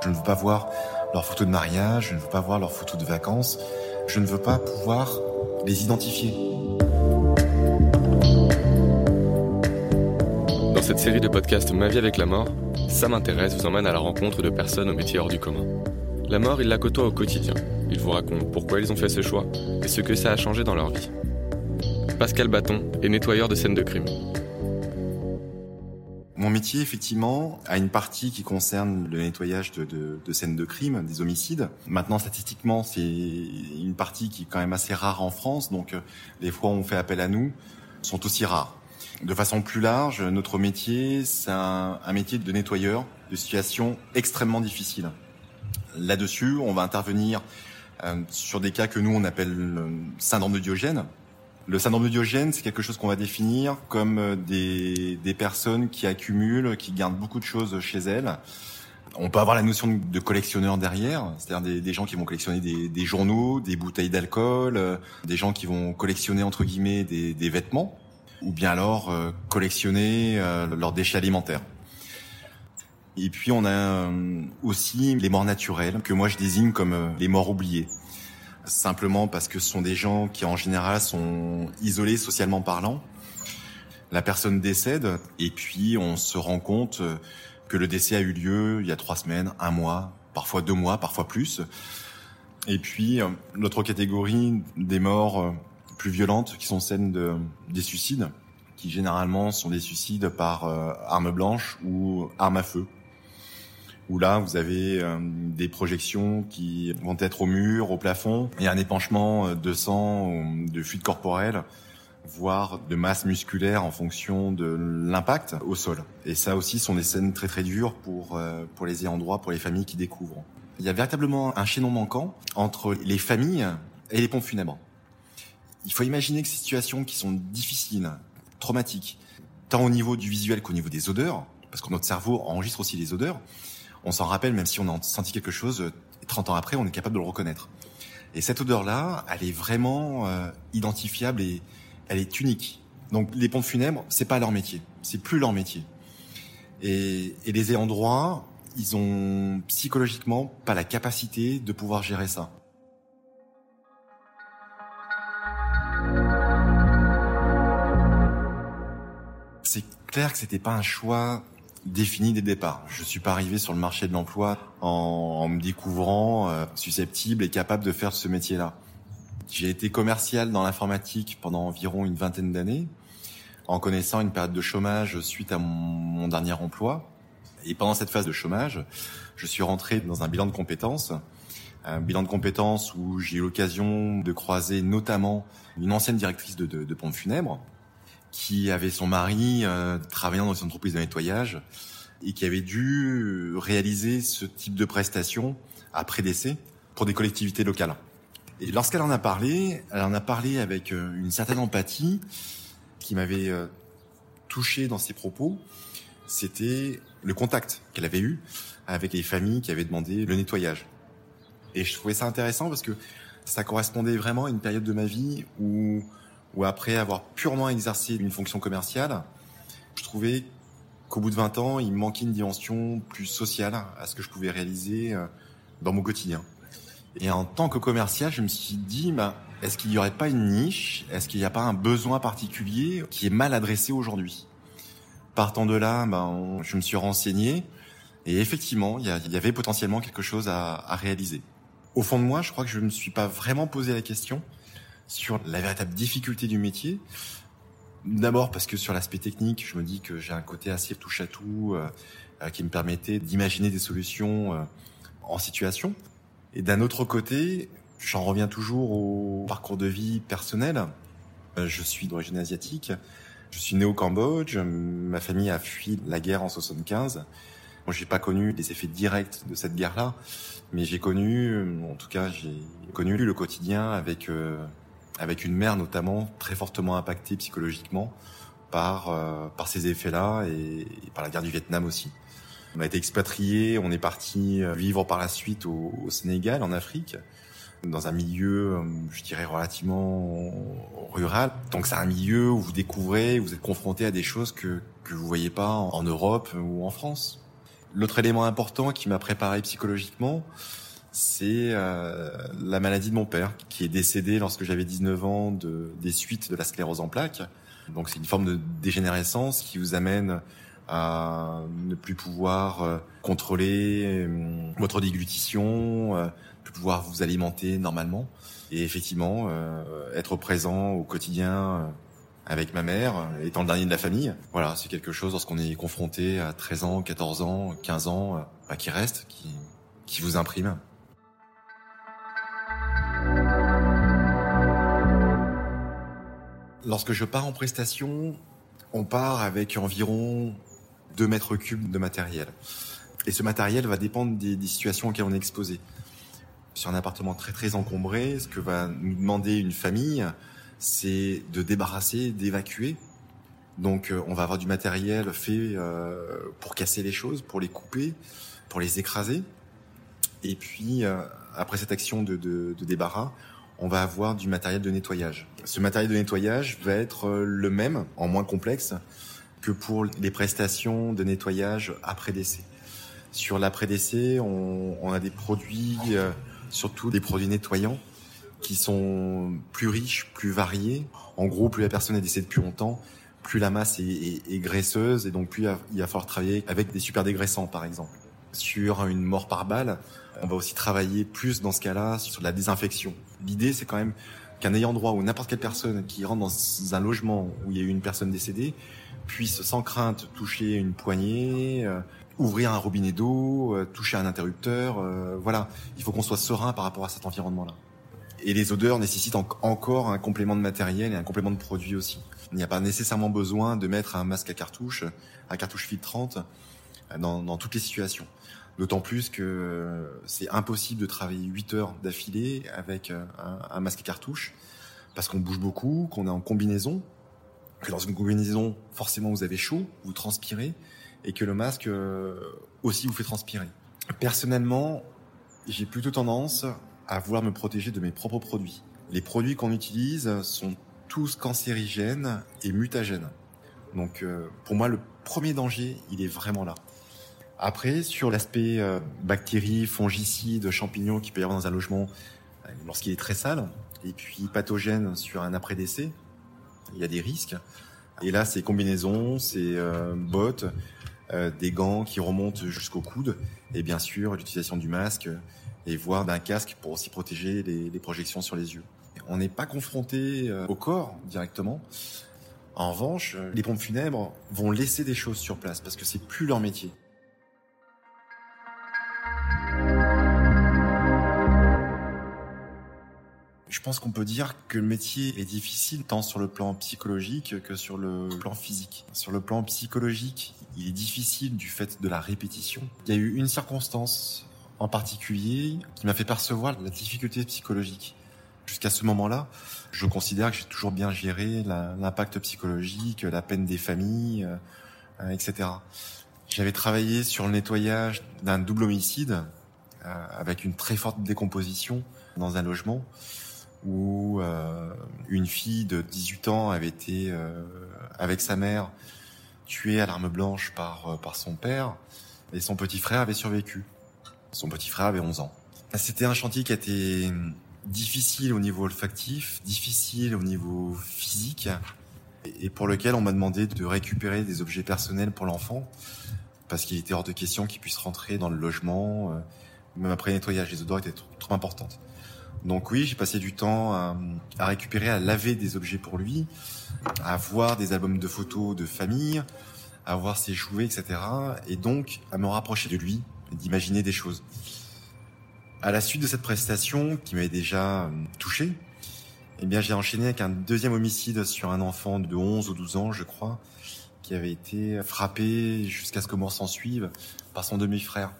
Je ne veux pas voir leurs photos de mariage, je ne veux pas voir leurs photos de vacances, je ne veux pas pouvoir les identifier. Dans cette série de podcasts Ma vie avec la mort, ça m'intéresse vous emmène à la rencontre de personnes au métier hors du commun. La mort, ils la côtoient au quotidien. Ils vous racontent pourquoi ils ont fait ce choix et ce que ça a changé dans leur vie. Pascal Bâton est nettoyeur de scènes de crime. Mon métier, effectivement, a une partie qui concerne le nettoyage de, de, de scènes de crime, des homicides. Maintenant, statistiquement, c'est une partie qui est quand même assez rare en France, donc euh, les fois où on fait appel à nous sont aussi rares. De façon plus large, notre métier, c'est un, un métier de nettoyeur de situations extrêmement difficiles. Là-dessus, on va intervenir euh, sur des cas que nous, on appelle le syndrome de Diogène, le syndrome de Diogène, c'est quelque chose qu'on va définir comme euh, des, des, personnes qui accumulent, qui gardent beaucoup de choses chez elles. On peut avoir la notion de collectionneur derrière, c'est-à-dire des, des, gens qui vont collectionner des, des journaux, des bouteilles d'alcool, euh, des gens qui vont collectionner entre guillemets des, vêtements, ou bien alors euh, collectionner euh, leurs déchets alimentaires. Et puis on a aussi les morts naturelles, que moi je désigne comme les morts oubliées simplement parce que ce sont des gens qui en général sont isolés socialement parlant. La personne décède et puis on se rend compte que le décès a eu lieu il y a trois semaines, un mois, parfois deux mois, parfois plus. Et puis l'autre catégorie des morts plus violentes qui sont celles de, des suicides, qui généralement sont des suicides par euh, arme blanche ou arme à feu où là vous avez euh, des projections qui vont être au mur, au plafond, et un épanchement euh, de sang, de fluide corporel, voire de masse musculaire en fonction de l'impact au sol. Et ça aussi sont des scènes très très dures pour euh, pour les ayants droit, pour les familles qui découvrent. Il y a véritablement un chaînon manquant entre les familles et les pompes funèbres. Il faut imaginer que ces situations qui sont difficiles, traumatiques, tant au niveau du visuel qu'au niveau des odeurs, parce que notre cerveau enregistre aussi les odeurs, on s'en rappelle, même si on a senti quelque chose, 30 ans après, on est capable de le reconnaître. Et cette odeur-là, elle est vraiment euh, identifiable et elle est unique. Donc les pompes funèbres, c'est pas leur métier, c'est plus leur métier. Et, et les droit, ils ont psychologiquement pas la capacité de pouvoir gérer ça. C'est clair que c'était pas un choix défini des départs. Je suis pas arrivé sur le marché de l'emploi en, me découvrant euh, susceptible et capable de faire ce métier-là. J'ai été commercial dans l'informatique pendant environ une vingtaine d'années, en connaissant une période de chômage suite à mon, dernier emploi. Et pendant cette phase de chômage, je suis rentré dans un bilan de compétences, un bilan de compétences où j'ai eu l'occasion de croiser notamment une ancienne directrice de, de, de pompe funèbre, qui avait son mari euh, travaillant dans une entreprise de nettoyage et qui avait dû réaliser ce type de prestation après décès pour des collectivités locales. Et lorsqu'elle en a parlé, elle en a parlé avec euh, une certaine empathie qui m'avait euh, touché dans ses propos. C'était le contact qu'elle avait eu avec les familles qui avaient demandé le nettoyage. Et je trouvais ça intéressant parce que ça correspondait vraiment à une période de ma vie où ou après avoir purement exercé une fonction commerciale, je trouvais qu'au bout de 20 ans, il manquait une dimension plus sociale à ce que je pouvais réaliser euh, dans mon quotidien. Et en tant que commercial, je me suis dit, bah, est-ce qu'il n'y aurait pas une niche? Est-ce qu'il n'y a pas un besoin particulier qui est mal adressé aujourd'hui? Partant de là, ben, je me suis renseigné et effectivement, il y, avait potentiellement quelque chose à, à réaliser. Au fond de moi, je crois que je ne me suis pas vraiment posé la question sur la véritable difficulté du métier. D'abord parce que sur l'aspect technique, je me dis que j'ai un côté assez touche à tout euh, euh, qui me permettait d'imaginer des solutions euh, en situation. Et d'un autre côté, j'en reviens toujours au parcours de vie personnel. je suis d'origine asiatique. Je suis né au Cambodge. Ma famille a fui la guerre en 75. Moi, j'ai pas connu les effets directs de cette guerre-là, mais j'ai connu, en tout cas, j'ai connu le quotidien avec avec une mère notamment très fortement impactée psychologiquement par euh, par ces effets-là et, par la guerre du Vietnam aussi. On a été expatriés, on est parti euh, vivre par la suite au, au Sénégal, en Afrique, dans un milieu, euh, je dirais, relativement rural. Donc c'est un milieu où vous découvrez, vous êtes confronté à des choses que que vous voyez pas en, Europe ou en France. L'autre élément important qui m'a préparé psychologiquement, c'est euh, la maladie de mon père, qui est décédé lorsque j'avais 19 ans de, des suites de la sclérose en plaques. Donc c'est une forme de dégénérescence qui vous amène à ne plus pouvoir euh, contrôler euh, votre déglutition, euh, plus pouvoir vous alimenter normalement. Et effectivement, être présent au quotidien avec ma mère, étant le dernier de la famille, voilà, c'est quelque chose lorsqu'on est confronté à 13 ans, 14 ans, 15 ans, bah, qui reste, qui, qui vous imprime. Lorsque je pars en prestation, on part avec environ 2 mètres cubes de matériel. Et ce matériel va dépendre des, situations auxquelles on est exposé. Sur un appartement très très encombré, ce que va nous demander une famille, c'est de débarrasser, d'évacuer. Donc euh, on va avoir du matériel fait euh, pour casser les choses, pour les couper, pour les écraser. Et puis euh, après cette action de, débarras, on va avoir du matériel de nettoyage. Ce matériel de nettoyage va être le même, en moins complexe, que pour les prestations de nettoyage après décès. Sur l'après-décès, on, on, a des produits, euh, surtout des produits nettoyants, qui sont plus riches, plus variés. En gros, plus la personne est décédée depuis longtemps, plus la masse est, est, est graisseuse et donc plus il va falloir travailler avec des super dégraissants, par exemple. Sur une mort par balle, on va aussi travailler plus dans ce cas-là sur la désinfection. L'idée, c'est quand même qu'un ayant droit ou n'importe quelle personne qui rentre dans un logement où il y a eu une personne décédée puisse sans crainte toucher une poignée, euh, ouvrir un robinet d'eau, euh, toucher un interrupteur. Euh, voilà, il faut qu'on soit serein par rapport à cet environnement-là. Et les odeurs nécessitent encore un complément de matériel et un complément de produit aussi. Il n'y a pas nécessairement besoin de mettre un masque à cartouche, à cartouche filtrante, dans, dans toutes les situations. D'autant plus que c'est impossible de travailler 8 heures d'affilée avec un, un masque à cartouche, parce qu'on bouge beaucoup, qu'on est en combinaison, que dans une combinaison, forcément, vous avez chaud, vous transpirez, et que le masque euh, aussi vous fait transpirer. Personnellement, j'ai plutôt tendance à vouloir me protéger de mes propres produits. Les produits qu'on utilise sont tous cancérigènes et mutagènes. Donc euh, pour moi, le premier danger, il est vraiment là. Après, sur l'aspect euh, bactéries, fongicides, champignons qui peut y avoir dans un logement lorsqu'il est très sale, et puis pathogène sur un après-décès, il y a des risques. Et là, c'est combinaisons, c'est euh, bottes, euh, des gants qui remontent jusqu'au coude, et bien sûr l'utilisation du masque et voire d'un casque pour aussi protéger les, les projections sur les yeux. On n'est pas confronté euh, au corps directement. En revanche, les pompes funèbres vont laisser des choses sur place parce que c'est plus leur métier. Je pense qu'on peut dire que le métier est difficile tant sur le plan psychologique que sur le plan physique. Sur le plan psychologique, il est difficile du fait de la répétition. Il y a eu une circonstance en particulier qui m'a fait percevoir la difficulté psychologique. Jusqu'à ce moment-là, je considère que j'ai toujours bien géré l'impact psychologique, la peine des familles, euh, etc. J'avais travaillé sur le nettoyage d'un double homicide euh, avec une très forte décomposition dans un logement où euh, une fille de 18 ans avait été euh, avec sa mère tuée à l'arme blanche par euh, par son père et son petit frère avait survécu. Son petit frère avait 11 ans. C'était un chantier qui a été difficile au niveau olfactif, difficile au niveau physique et pour lequel on m'a demandé de récupérer des objets personnels pour l'enfant parce qu'il était hors de question qu'il puisse rentrer dans le logement même après nettoyage les odeurs étaient trop importantes. Donc oui, j'ai passé du temps à, à, récupérer, à laver des objets pour lui, à voir des albums de photos de famille, à voir ses jouets, etc. Et donc à me rapprocher de lui, d'imaginer des choses. À la suite de cette prestation, qui m'avait déjà euh, touché, eh bien j'ai enchaîné avec un deuxième homicide sur un enfant de 11 ou 12 ans, je crois, qui avait été frappé jusqu'à ce que mort s'en suive par son demi-frère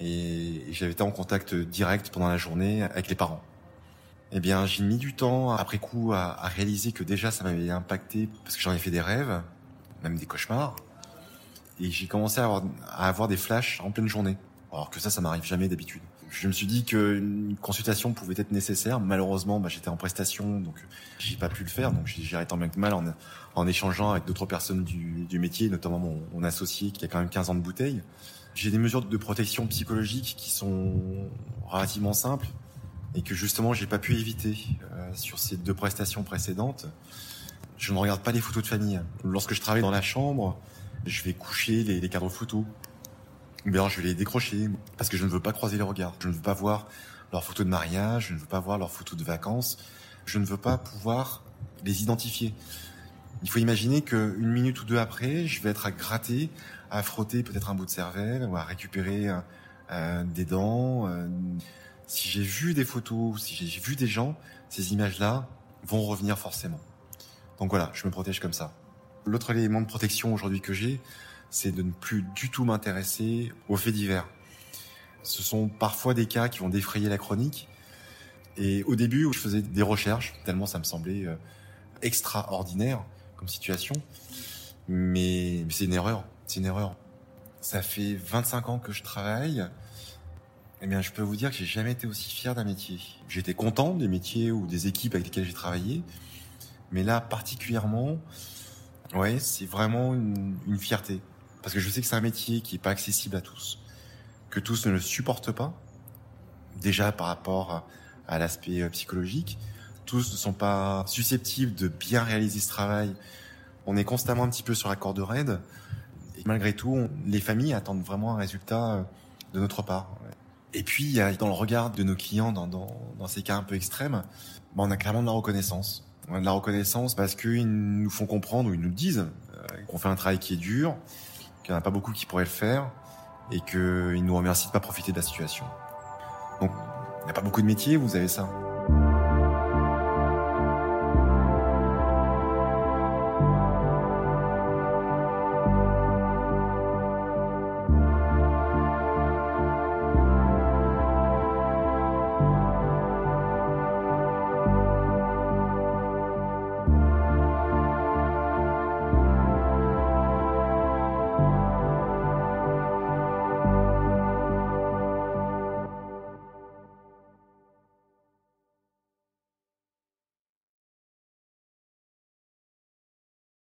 et j'avais été en contact direct pendant la journée avec les parents. Eh bien, j'ai mis du temps après coup à, réaliser que déjà ça m'avait impacté parce que j'en ai fait des rêves, même des cauchemars, et j'ai commencé à avoir, à avoir des flashs en pleine journée. Alors que ça, ça m'arrive jamais d'habitude. Je me suis dit qu'une consultation pouvait être nécessaire. Malheureusement, bah, j'étais en prestation, donc j'ai pas pu le faire. Donc j'ai géré tant bien que mal en, en échangeant avec d'autres personnes du, du métier, notamment mon, associé qui a quand même 15 ans de bouteille J'ai des mesures de protection psychologique qui sont relativement simples et que justement j'ai pas pu éviter euh, sur ces deux prestations précédentes. Je ne regarde pas les photos de famille. Lorsque je travaille dans la chambre, je vais coucher les, les cadres photos. Ou bien je vais les décrocher parce que je ne veux pas croiser les regards. Je ne veux pas voir leurs photos de mariage, je ne veux pas voir leurs photos de vacances. Je ne veux pas pouvoir les identifier. Il faut imaginer qu'une minute ou deux après, je vais être à gratter, à frotter peut-être un bout de cervelle ou à récupérer euh, euh, des dents. Euh, si j'ai vu des photos, si j'ai vu des gens, ces images-là vont revenir forcément. Donc voilà, je me protège comme ça. L'autre élément de protection aujourd'hui que j'ai, c'est de ne plus du tout m'intéresser aux faits divers. Ce sont parfois des cas qui vont défrayer la chronique. Et au début, où je faisais des recherches, tellement ça me semblait extraordinaire comme situation, mais, c'est une erreur. C'est une erreur. Ça fait 25 ans que je travaille. Eh bien, je peux vous dire que j'ai jamais été aussi fier d'un métier. J'étais content des métiers ou des équipes avec lesquelles j'ai travaillé, mais là particulièrement, ouais, c'est vraiment une, fierté parce que je sais que c'est un métier qui est pas accessible à tous, que tous ne le supportent pas. Déjà par rapport à, l'aspect euh, psychologique, tous ne sont pas susceptibles de bien réaliser ce travail. On est constamment un petit peu sur la corde raide. Et malgré tout, les familles attendent vraiment un résultat euh, de notre part. Et puis, dans le regard de nos clients, dans ces cas un peu extrêmes, bah, on a clairement de la reconnaissance. On a de la reconnaissance parce qu'ils nous font comprendre ou ils nous disent euh, qu'on fait un travail qui est dur, qu'il n'y en a pas beaucoup qui pourraient le faire et qu'ils nous remercient de pas profiter de la situation. Donc, il n'y a pas beaucoup de métiers, vous avez ça.